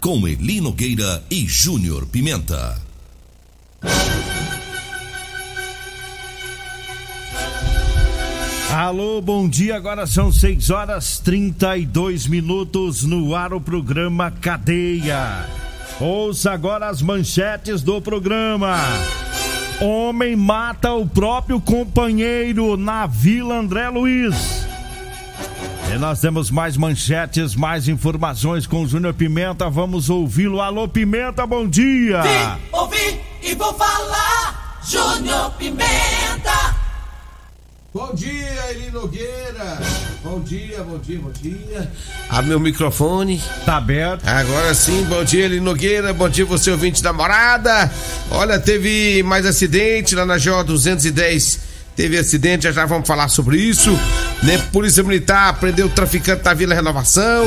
com Eli Nogueira e Júnior Pimenta. Alô, bom dia. Agora são 6 horas 32 minutos no ar o programa Cadeia. Ouça agora as manchetes do programa. Homem mata o próprio companheiro na Vila André Luiz. E nós temos mais manchetes, mais informações com o Júnior Pimenta. Vamos ouvi-lo. Alô, Pimenta, bom dia. Vim, ouvi e vou falar. Júnior Pimenta. Bom dia, Eli Nogueira. Bom dia, bom dia, bom dia. Abre meu microfone. Tá aberto. Agora sim, bom dia, Eli Nogueira. Bom dia, você ouvinte da morada. Olha, teve mais acidente lá na GO 210. Teve acidente, já já vamos falar sobre isso. Né? Polícia Militar prendeu o traficante da Vila Renovação.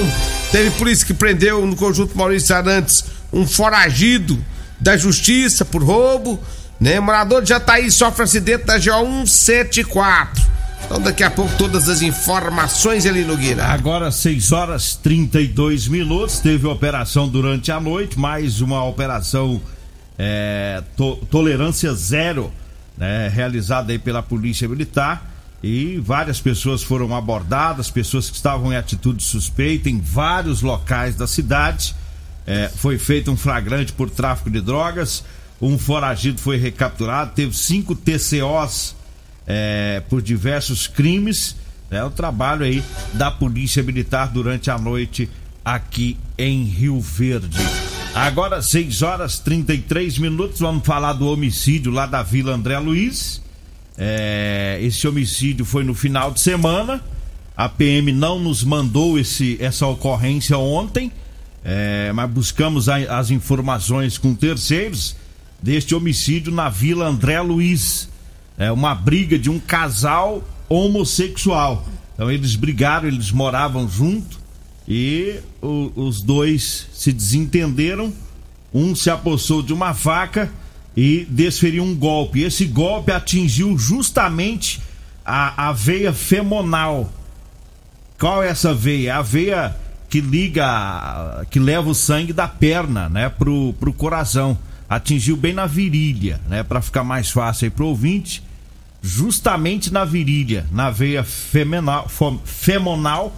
Teve polícia que prendeu no conjunto Maurício Arantes um foragido da justiça por roubo. Né? Morador de Jataí sofre acidente da GO 174. Então daqui a pouco todas as informações ali no Guira. Agora 6 horas 32 minutos. Teve operação durante a noite, mais uma operação é, to- tolerância zero, né, realizada aí pela Polícia Militar. E várias pessoas foram abordadas, pessoas que estavam em atitude suspeita em vários locais da cidade. É, foi feito um flagrante por tráfico de drogas. Um foragido foi recapturado. Teve cinco TCOs é, por diversos crimes. É o trabalho aí da Polícia Militar durante a noite aqui em Rio Verde. Agora, 6 horas 33 minutos, vamos falar do homicídio lá da Vila André Luiz. É, esse homicídio foi no final de semana. A PM não nos mandou esse, essa ocorrência ontem, é, mas buscamos a- as informações com terceiros deste homicídio na Vila André Luiz. É uma briga de um casal homossexual. Então eles brigaram, eles moravam junto e o- os dois se desentenderam. Um se apossou de uma faca e desferiu um golpe. Esse golpe atingiu justamente a, a veia femonal. Qual é essa veia? A veia que liga, que leva o sangue da perna, né, pro, pro coração. Atingiu bem na virilha, né, para ficar mais fácil aí pro ouvinte. Justamente na virilha, na veia femenal, femonal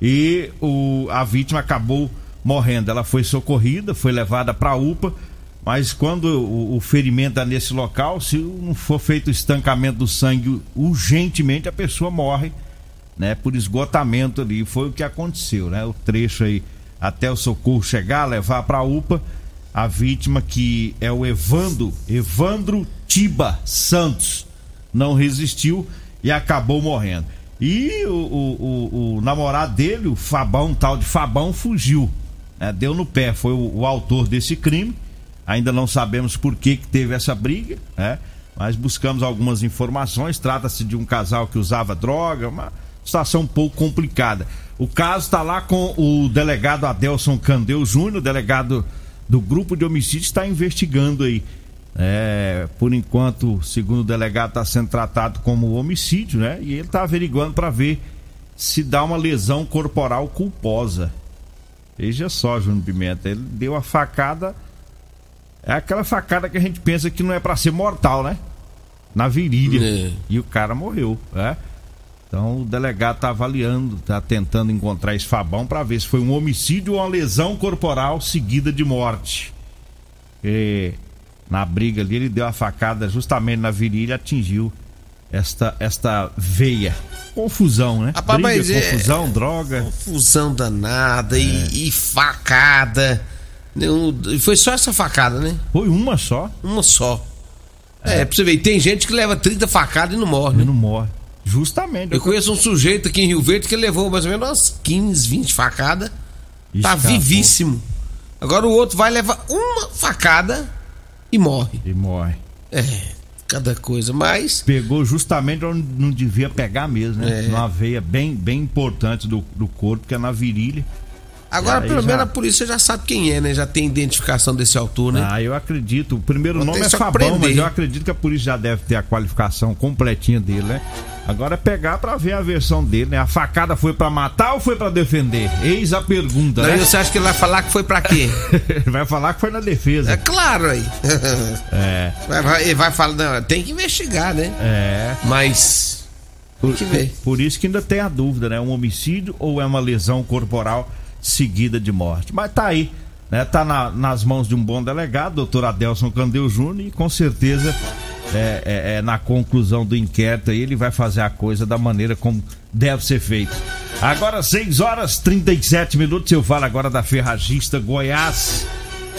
e o, a vítima acabou morrendo. Ela foi socorrida, foi levada para a UPA, mas quando o, o ferimento é nesse local, se não for feito o estancamento do sangue urgentemente, a pessoa morre, né, por esgotamento ali. Foi o que aconteceu, né? O trecho aí até o socorro chegar, levar para a UPA, a vítima que é o Evandro, Evandro Tiba Santos, não resistiu e acabou morrendo. E o, o, o- o namorado dele, o Fabão, tal de Fabão, fugiu. né? Deu no pé, foi o, o autor desse crime. Ainda não sabemos por que, que teve essa briga, né? Mas buscamos algumas informações. Trata-se de um casal que usava droga, uma situação um pouco complicada. O caso está lá com o delegado Adelson Candeu Júnior, delegado do grupo de homicídio, está investigando aí. É, por enquanto, segundo o delegado, está sendo tratado como homicídio, né? E ele está averiguando para ver se dá uma lesão corporal culposa. Veja só, Júnior Pimenta, ele deu a facada. É aquela facada que a gente pensa que não é para ser mortal, né? Na virilha. É. E o cara morreu, né? Então o delegado tá avaliando, tá tentando encontrar esse Fabão para ver se foi um homicídio ou uma lesão corporal seguida de morte. E na briga ali ele deu a facada justamente na virilha atingiu esta, esta veia. Confusão, né? Rapaz, briga, é- confusão, droga. Confusão danada É. e, e facada. Foi só essa facada, né? Foi uma só Uma só. É, pra você ver, tem gente que leva 30 facadas e não morre, e né? não morre. Justamente. Eu conheço um sujeito aqui em Rio Verde que levou mais ou menos umas 15, 20 facadas. Tá vivíssimo. Agora o outro vai levar uma facada e morre. E morre. É, cada coisa. Mas Pegou justamente onde não devia pegar mesmo, né? É. Numa veia bem, bem importante do, do corpo, que é na virilha. agora pelo já- menos a polícia já sabe quem é, né? Já tem identificação desse autor, né? Ah, eu acredito. O primeiro Vou nome é Fabão, mas eu acredito que a polícia já deve ter a qualificação completinha dele, né? Agora é pegar pra ver a versão dele, né? A facada foi pra matar ou foi pra defender? Eis a pergunta, Daí né? você acha que ele vai falar que foi pra quê? Vai falar que foi na defesa. É claro aí. É, Vai, vai, ele vai falar, não, tem que investigar, né? é. Mas. Tem Por, que ver. por isso que ainda tem a dúvida, né? Um homicídio ou é uma lesão corporal seguida de morte. Mas tá aí, né? Tá na- nas mãos de um bom delegado, doutor Adelson Candeu Júnior, e com certeza é, é- é na conclusão do inquérito aí ele vai fazer a coisa da maneira como deve ser feito. Agora 6 horas 37 minutos, eu falo agora da Ferragista Goiás.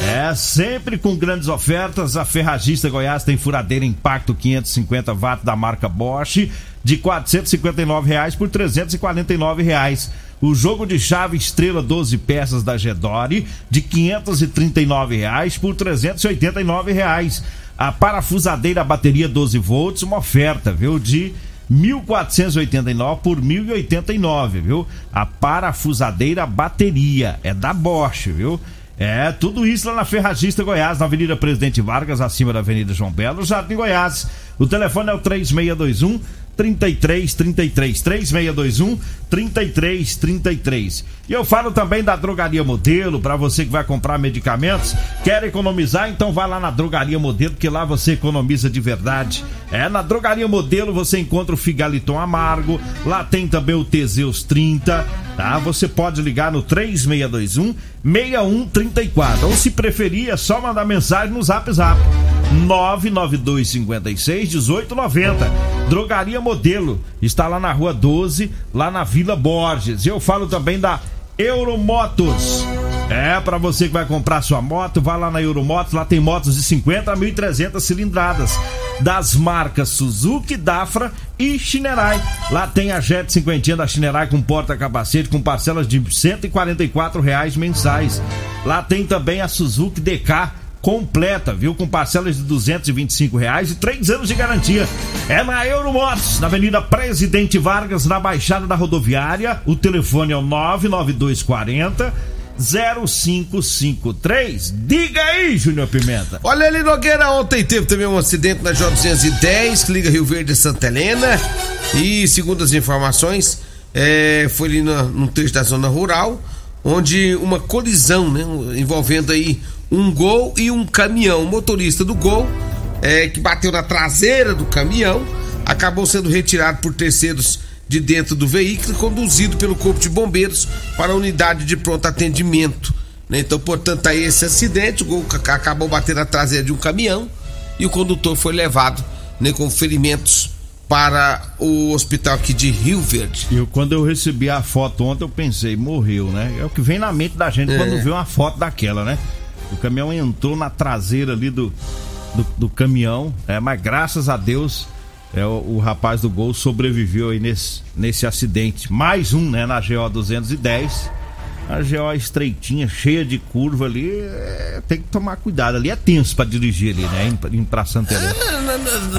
É, sempre com grandes ofertas, a Ferragista Goiás tem furadeira Impacto 550 watts da marca Bosch de 459 reais por 349 reais. O jogo de chave Estrela 12 peças da Gedore de 539 reais por 389 reais. A parafusadeira bateria 12 volts, uma oferta, viu, de 1.489 por 1.089, viu? A parafusadeira bateria é da Bosch, viu? É, tudo isso lá na Ferragista Goiás, na Avenida Presidente Vargas, acima da Avenida João Belo, Jardim Goiás. O telefone é o 3621 3333 3621 3333. E eu falo também da Drogaria Modelo, para você que vai comprar medicamentos, quer economizar, então vai lá na Drogaria Modelo, que lá você economiza de verdade. É, na Drogaria Modelo você encontra o Figaliton Amargo, lá tem também o Teseus 30, tá? Você pode ligar no 3621 6134, ou se preferir é só mandar mensagem no Zap Zap. 99256 1890. Drogaria Modelo está lá na Rua 12, lá na Vila Borges. Eu falo também da Euromotos. É, para você que vai comprar sua moto, vai lá na Euromotos, lá tem motos de 50 a 1.300 cilindradas, das marcas Suzuki, Dafra e Shinerai. Lá tem a Jet 50 da Shinerai com porta-capacete com parcelas de 144 reais mensais. Lá tem também a Suzuki DK completa, viu? Com parcelas de 225 reais e três anos de garantia. É na Euromotos, na Avenida Presidente Vargas, na Baixada da Rodoviária. O telefone é o 99240 0553. Diga aí, Júnior Pimenta. Olha ali, Nogueira, ontem teve também um acidente na J210, que liga Rio Verde e Santa Helena. E, segundo as informações, é, foi ali num trecho da zona rural, onde uma colisão, né? Envolvendo aí um gol e um caminhão. O motorista do gol, é, que bateu na traseira do caminhão, acabou sendo retirado por terceiros de dentro do veículo e conduzido pelo Corpo de Bombeiros para a unidade de pronto atendimento. né? Então, portanto, aí esse acidente, o gol ca- acabou batendo na traseira de um caminhão e o condutor foi levado né, com ferimentos para o hospital aqui de Rio Verde. Eu, quando eu recebi a foto ontem, eu pensei, morreu, né? É o que vem na mente da gente É. quando vê uma foto daquela, né? O caminhão entrou na traseira ali do, do, do caminhão, é, mas graças a Deus é, o, o rapaz do gol sobreviveu aí nesse, nesse acidente. Mais um, né, na GO 210. A GO estreitinha, cheia de curva ali, é, tem que tomar cuidado. Ali é tenso pra dirigir ali, né? Em, em pra Santa Helena.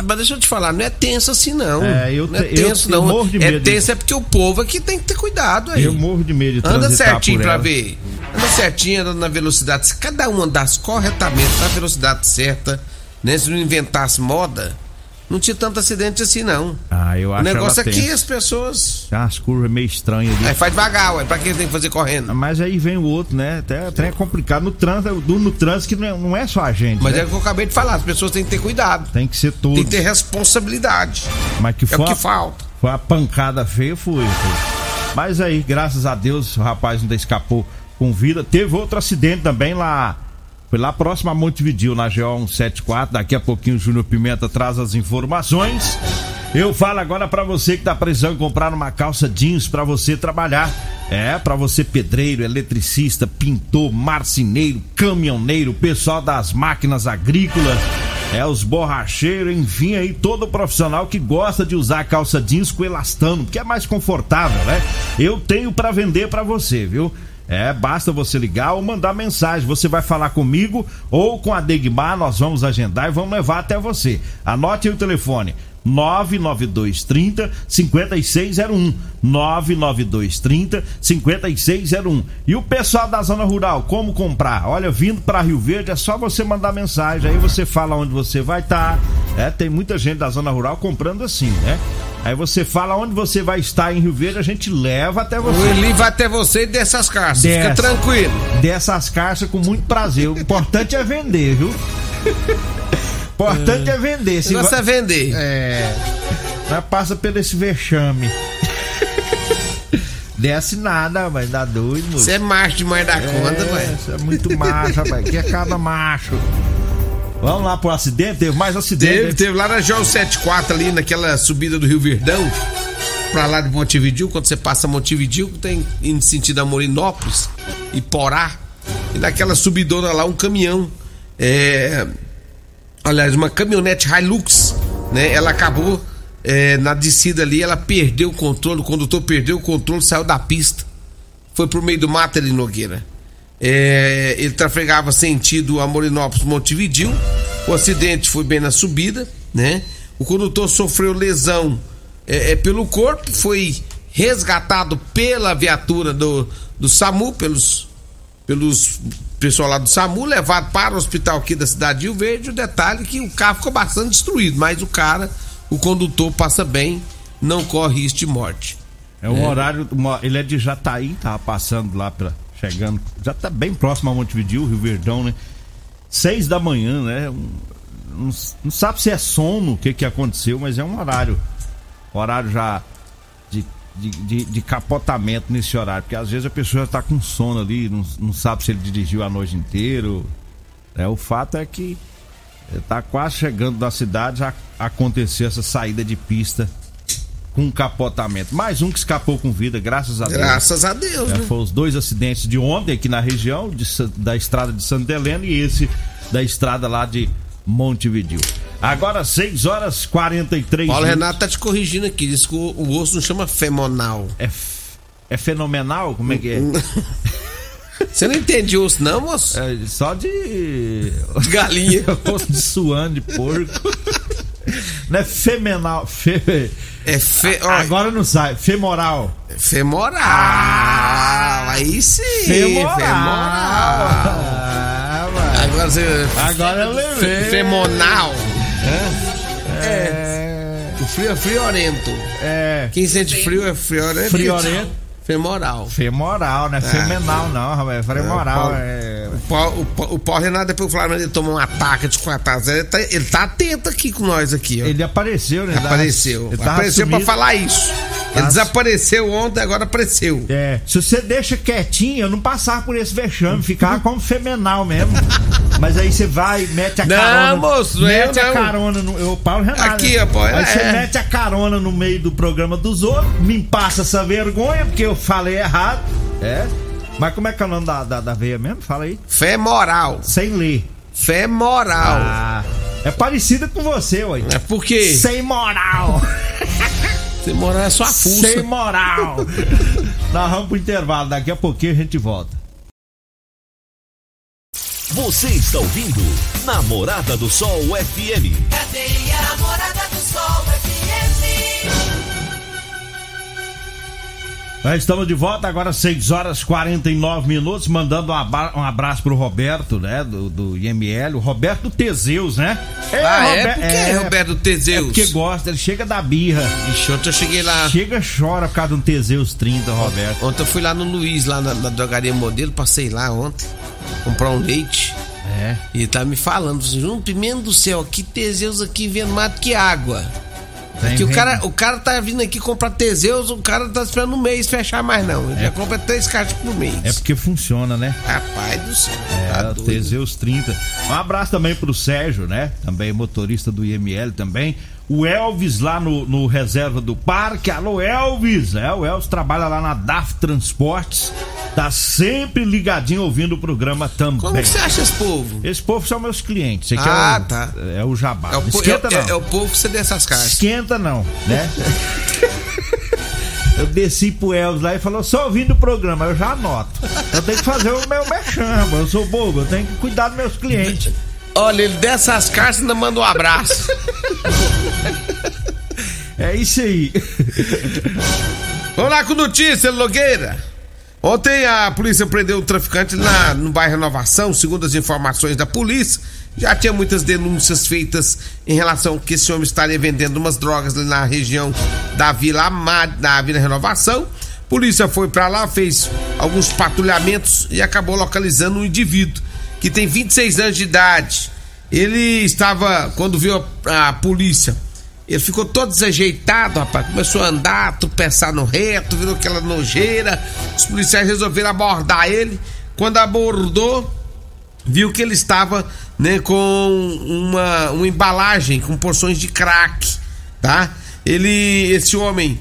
Mas deixa eu te falar, não é tenso assim não. É, eu não é te- eu- tenso eu não. morro de é medo tenso é porque o povo aqui tem que ter cuidado aí. Eu morro de medo de Anda certinho ela. ver. Anda certinho, anda na velocidade. Se cada um andasse corretamente na velocidade certa, né? Se não inventasse moda, não tinha tanto acidente assim, não. Ah, eu O acho negócio ela aqui, tensa. as pessoas. Tem umas curvas meio estranhas ali. Aí faz devagar, ué. Pra que tem que fazer correndo? Mas aí vem o outro, né? Até, até é complicado. No trânsito, no, no trânsito que não é, não é só a gente. Mas né? é o que eu acabei de falar, as pessoas têm que ter cuidado. Tem que ser Tem todos. que ter responsabilidade. Mas que É foi o que uma- falta. Foi uma pancada feia, foi, foi. Mas aí, graças a Deus, o rapaz ainda escapou com vida. Teve outro acidente também lá. Lá próximo a Montevidil, na GO 174. Daqui a pouquinho o Júnior Pimenta traz as informações. Eu falo agora pra você que tá precisando comprar uma calça jeans pra você trabalhar. É, pra você pedreiro, eletricista, pintor, marceneiro, caminhoneiro, pessoal das máquinas agrícolas. É, os borracheiros, enfim, aí todo profissional que gosta de usar calça jeans com elastano, porque é mais confortável, né? Eu tenho pra vender pra você, viu? É, basta você ligar ou mandar mensagem. Você vai falar comigo ou com a Degmar, nós vamos agendar e vamos levar até você. Anote aí o telefone. 99230 5601 99230 5601 E o pessoal da zona rural, como comprar? Olha, vindo para Rio Verde é só você mandar mensagem, aí você fala onde você vai estar. É, tem muita gente da zona rural comprando assim, né? Aí você fala onde você vai estar em Rio Verde, a gente leva até O você. Eli vai até você e dessas caixas. Fica tranquilo. Dessas caixas com muito prazer. O importante é vender, viu? O importante é vender. Se vai- é vender. É. Mas passa pelo esse vexame. Desce nada, vai dar doido, moço. Você é macho demais da conta, é, velho. Você é muito macho, rapaz. Que é cada macho. Vamos lá pro acidente? Teve mais acidente. Teve, né? teve lá na João 74 ali, naquela subida do Rio Verdão, pra lá de Montevidil, quando você passa Montevidil, tem indo sentido a Morinópolis e Porá. E naquela subidona lá, um caminhão, é, aliás, uma caminhonete Hilux, né? Ela acabou é, na descida ali, ela perdeu o controle, o condutor perdeu o controle, saiu da pista. Foi pro meio do mato ali, Nogueira. É, ele trafegava sentido a Morinópolis Montevidil. O acidente foi bem na subida, né? O condutor sofreu lesão é, é, pelo corpo, foi resgatado pela viatura do, do SAMU, pelos, pelos pessoal lá do SAMU, levado para o hospital aqui da cidade de Rio Verde. O detalhe é que o carro ficou bastante destruído, mas o cara, o condutor, passa bem, não corre risco de morte. É um horário. uma- ele é de Jataí, tava passando lá pra. Chegando. Já tá bem próximo a Montevidil, Rio Verdão, né? Seis da manhã, né? Um- Não, não sabe se é sono, o que que aconteceu, mas é um horário. Horário já de, de, de- de capotamento nesse horário. Porque às vezes a pessoa já tá com sono ali, não, não sabe se ele dirigiu a noite inteira. É, o fato é que eh, tá quase chegando da cidade, já aconteceu essa saída de pista com um capotamento. Mais um que escapou com vida, graças a Deus. Graças a Deus, É, né? foram os dois acidentes de ontem aqui na região, de da estrada de Santa Helena e esse da estrada lá de Montevidil. Agora 6 horas 43 Paulo minutos. Renato tá te corrigindo aqui, diz que o, o osso não chama femonal. É, é fenomenal? Como é que é? Você não entende osso, não, moço? É só de. Galinha. Osso de suano, de porco. Não é femenal. Fe... É fe... Agora não sai. Femoral. femoral. Aí sim. Femoral. femoral. Ah. Agora você. Agora eu lembrei. Femonal. É. O frio é friorento. É. Quem sente frio é friorento. Friorento. Femoral. Femoral, não é femenal, não, rapaz. É femoral. É. O Paulo, o Paulo- o Paulo Renato, depois o Flamengo ele tomou um ataque de 4 a 0 ele tá, ele tá atento aqui com nós aqui, ó. Ele apareceu, né? Apareceu. Ele tava apareceu pra falar isso. Ele Tá- desapareceu ontem, agora apareceu. É, se você deixa quietinho, eu não passar por esse vexame, ficava como femenal mesmo. Mas aí você vai, mete a Não, carona. moço, mete eu a não. carona no. Eu, Paulo Renato. Aqui, ó, pô, Aí é. você mete a carona no meio do programa dos outros, me passa essa vergonha, porque eu falei errado. É. Mas como é que é o nome da, da, da veia mesmo? Fala aí. Femoral. Sem ler. Femoral. Ah, é parecida com você, ué. É porque Sem moral. Sem moral é só a fuça. Sem moral. Nós vamos pro intervalo, daqui a pouquinho a gente volta. Você está ouvindo Namorada do Sol FM. Cadeia Namorada do Sol FM. Nós estamos de volta agora, 6 horas 49 minutos, mandando um abra- abraço pro Roberto, né? Do, do IML, o Roberto Teseus, né? Ah, é? Rober- Por que, Roberto É Teseus? porque gosta, ele chega da birra. Ixi, ontem eu cheguei lá. Chega, chora por causa de um Teseus 30, Roberto. Ontem eu fui lá no Luiz, lá na, na drogaria modelo, passei lá ontem, comprar um leite. É. E tá me falando, João Pimenta do céu, que Teseus aqui vendo mais do que água. Porque o cara, o cara tá vindo aqui comprar Teseus, o cara tá esperando um mês fechar mais não. Ele É. já compra três caixas por mês. É porque funciona, né? Rapaz do céu. É, tá o doido. Teseus 30. Um abraço também pro Sérgio, né? Também motorista do IML também. O Elvis lá no, no reserva do parque. Alô, Elvis! É, o Elvis trabalha lá na DAF Transportes. Tá sempre ligadinho ouvindo o programa também. Como que você acha esse povo? Esse povo são meus clientes. Esse aqui Ah, é o, tá. É o jabá. É o, esquenta é- não. é- é o povo que você dessas caixas. Esquenta não, né? Eu desci pro Elvis lá e falou, só ouvindo o programa, eu já anoto. Eu tenho que fazer o meu mexão, eu sou bobo, eu tenho que cuidar dos meus clientes. Olha, ele dessas caixas ainda manda um abraço. É isso aí. Vamos lá com notícia, Logueira. Ontem a polícia prendeu um traficante na, no bairro Renovação, segundo as informações da polícia. Já tinha muitas denúncias feitas em relação que esse homem estaria vendendo umas drogas ali na região da Vila da Vila Renovação. Polícia foi pra lá, fez alguns patrulhamentos e acabou localizando um indivíduo que tem 26 anos de idade. Ele estava, quando viu a, a polícia, ele ficou todo desajeitado, rapaz. Começou a andar, tropeçar no reto, virou aquela nojeira. Os policiais resolveram abordar ele. Quando abordou, viu que ele estava né, com uma, uma embalagem com porções de crack, tá? Ele, esse homem,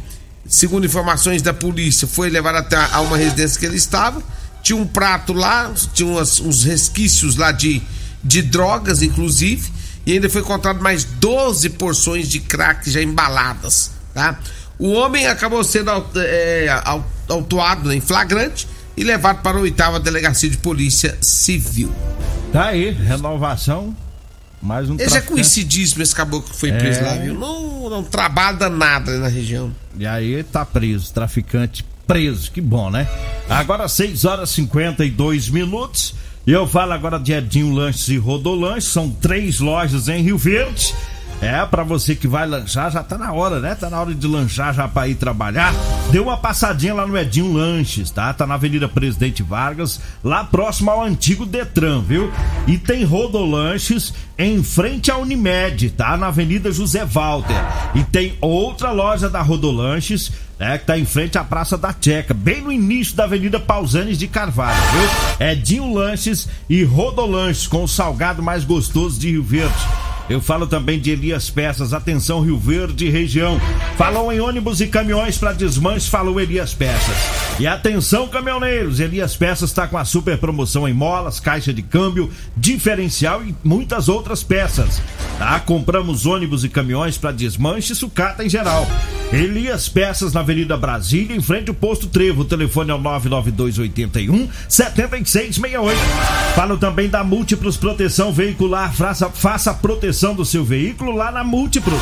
segundo informações da polícia, foi levado até a uma residência que ele estava. Tinha um prato lá, tinha umas- uns resquícios lá de, de drogas, inclusive. E ainda foi encontrado mais 12 porções de crack já embaladas, tá? O homem acabou sendo é, au- autuado em flagrante e levado para a oitava delegacia de polícia civil. Tá aí, renovação. Mais um já é conhecidíssimo esse caboclo que foi preso É. lá, viu? Não, não trabalha nada na região. E aí tá preso, traficante preso, que bom, né? Agora 6 horas e 52 minutos. E eu falo agora de Edinho Lanches e Rodolanches, são três lojas em Rio Verde. É, pra você que vai lanchar, já tá na hora, né? Tá na hora de lanchar já pra ir trabalhar. Dê uma passadinha lá no Edinho Lanches, tá? Tá na Avenida Presidente Vargas, lá próximo ao antigo Detran, viu? E tem Rodolanches em frente à Unimed, tá? Na Avenida José Walter. E tem outra loja da Rodolanches, né? Que tá em frente à Praça da Checa, bem no início da Avenida Pausanes de Carvalho, viu? Edinho Lanches e Rodolanches, com o salgado mais gostoso de Rio Verde. Eu falo também de Elias Peças, atenção Rio Verde região. Falou em ônibus e caminhões para desmanche, falou Elias Peças. E atenção caminhoneiros, Elias Peças está com a super promoção em molas, caixa de câmbio, diferencial e muitas outras peças. Tá? Compramos ônibus e caminhões para desmanche e sucata em geral. Elias Peças na Avenida Brasília, em frente ao posto Trevo. O telefone é o 99281 7668. Falo também da Múltiplos Proteção Veicular. Faça, faça a proteção do seu veículo lá na Múltiplos.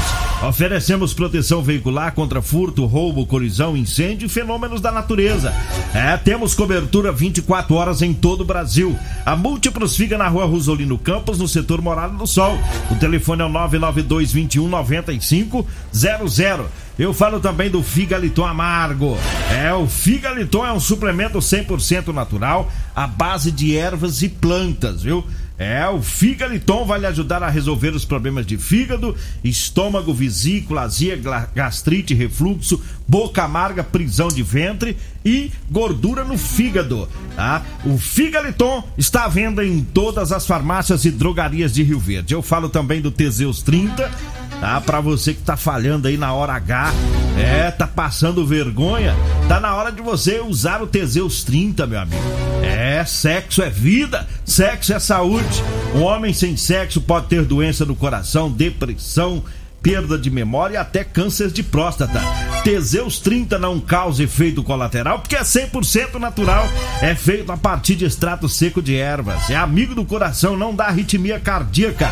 Oferecemos proteção veicular contra furto, roubo, colisão, incêndio e fenômenos da natureza. É, temos cobertura 24 horas em todo o Brasil. A Múltiplos fica na rua Rosolino Campos, no setor Morada do Sol. O telefone é o 992 21 95 00. Eu falo também do Figaliton Amargo. É, o Figaliton é um suplemento 100% natural à base de ervas e plantas, viu? É, o Figaliton vai lhe ajudar a resolver os problemas de fígado, estômago, vesícula, azia, gastrite, refluxo, boca amarga, prisão de ventre e gordura no fígado, tá? O Figaliton está à venda em todas as farmácias e drogarias de Rio Verde. Eu falo também do Teseus 30, tá? Pra você que tá falhando aí na hora H, é, tá passando vergonha, tá na hora de você usar o Teseus 30, meu amigo. É, sexo é vida, sexo é saúde. Um homem sem sexo pode ter doença no coração, depressão, perda de memória e até câncer de próstata. Teseus 30 não causa efeito colateral porque é 100% natural. É feito a partir de extrato seco de ervas. É amigo do coração, não dá arritmia cardíaca.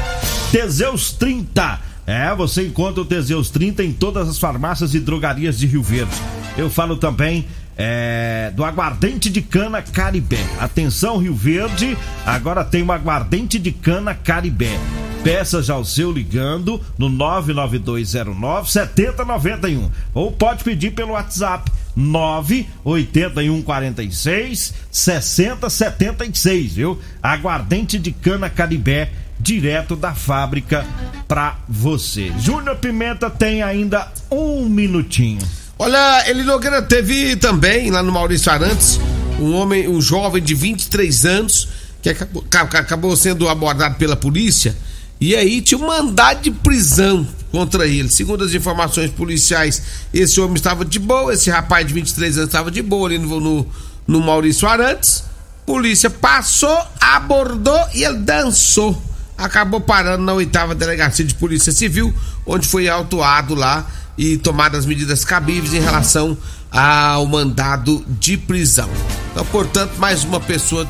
Teseus 30. É, você encontra o Teseus 30 em todas as farmácias e drogarias de Rio Verde. Eu falo também é, do aguardente de cana Caribé. Atenção, Rio Verde, agora tem um aguardente de cana Caribé. Peça já o seu ligando no 99209 7091 ou pode pedir pelo WhatsApp 98146 6076, viu? Aguardente de cana Caribé direto da fábrica pra você. Júnior Pimenta tem ainda um minutinho. Olha, ele Nogueira teve também lá no Maurício Arantes um homem, um jovem de 23 anos que acabou, acabou sendo abordado pela polícia e aí tinha um mandado de prisão contra ele. Segundo as informações policiais, esse homem estava de boa, esse rapaz de 23 anos estava de boa ali no, no, no Maurício Arantes. Polícia passou, abordou e ele dançou. Acabou parando na oitava delegacia de polícia civil, onde foi autuado lá e tomadas medidas cabíveis em relação ao mandado de prisão. Então, portanto, mais uma pessoa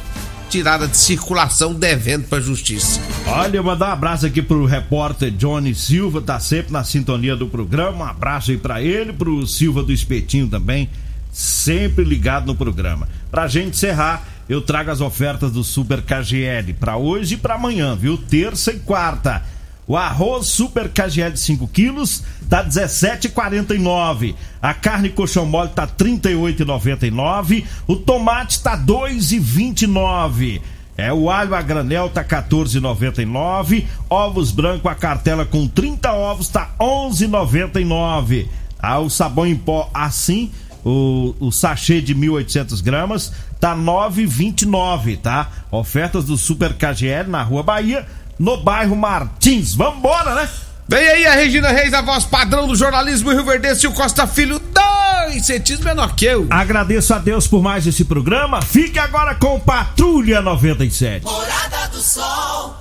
tirada de circulação devendo para a justiça. Olha, mandar um abraço aqui pro repórter Johnny Silva, tá sempre na sintonia do programa. Um abraço aí para ele, pro Silva do Espetinho também, sempre ligado no programa. Pra gente encerrar, eu trago as ofertas do Super KGL para hoje e para amanhã, viu? Terça e quarta. O arroz Super KGL de 5 quilos tá 17,49. A carne colchão mole tá 38,99. O tomate tá 2,29. É, o alho a granel tá 14,99. Ovos branco a cartela com 30 ovos tá 11,99. Ah, o sabão em pó assim, o, o sachê de 1.800 gramas tá 9,29, tá? Ofertas do Super KGL na Rua Bahia, no bairro Martins. Vambora, né? Vem aí a Regina Reis, a voz padrão do jornalismo Rio Verde, e o Costa Filho, dois centímetros menor que eu. Agradeço a Deus por mais esse programa. Fique agora com Patrulha 97. Morada do Sol.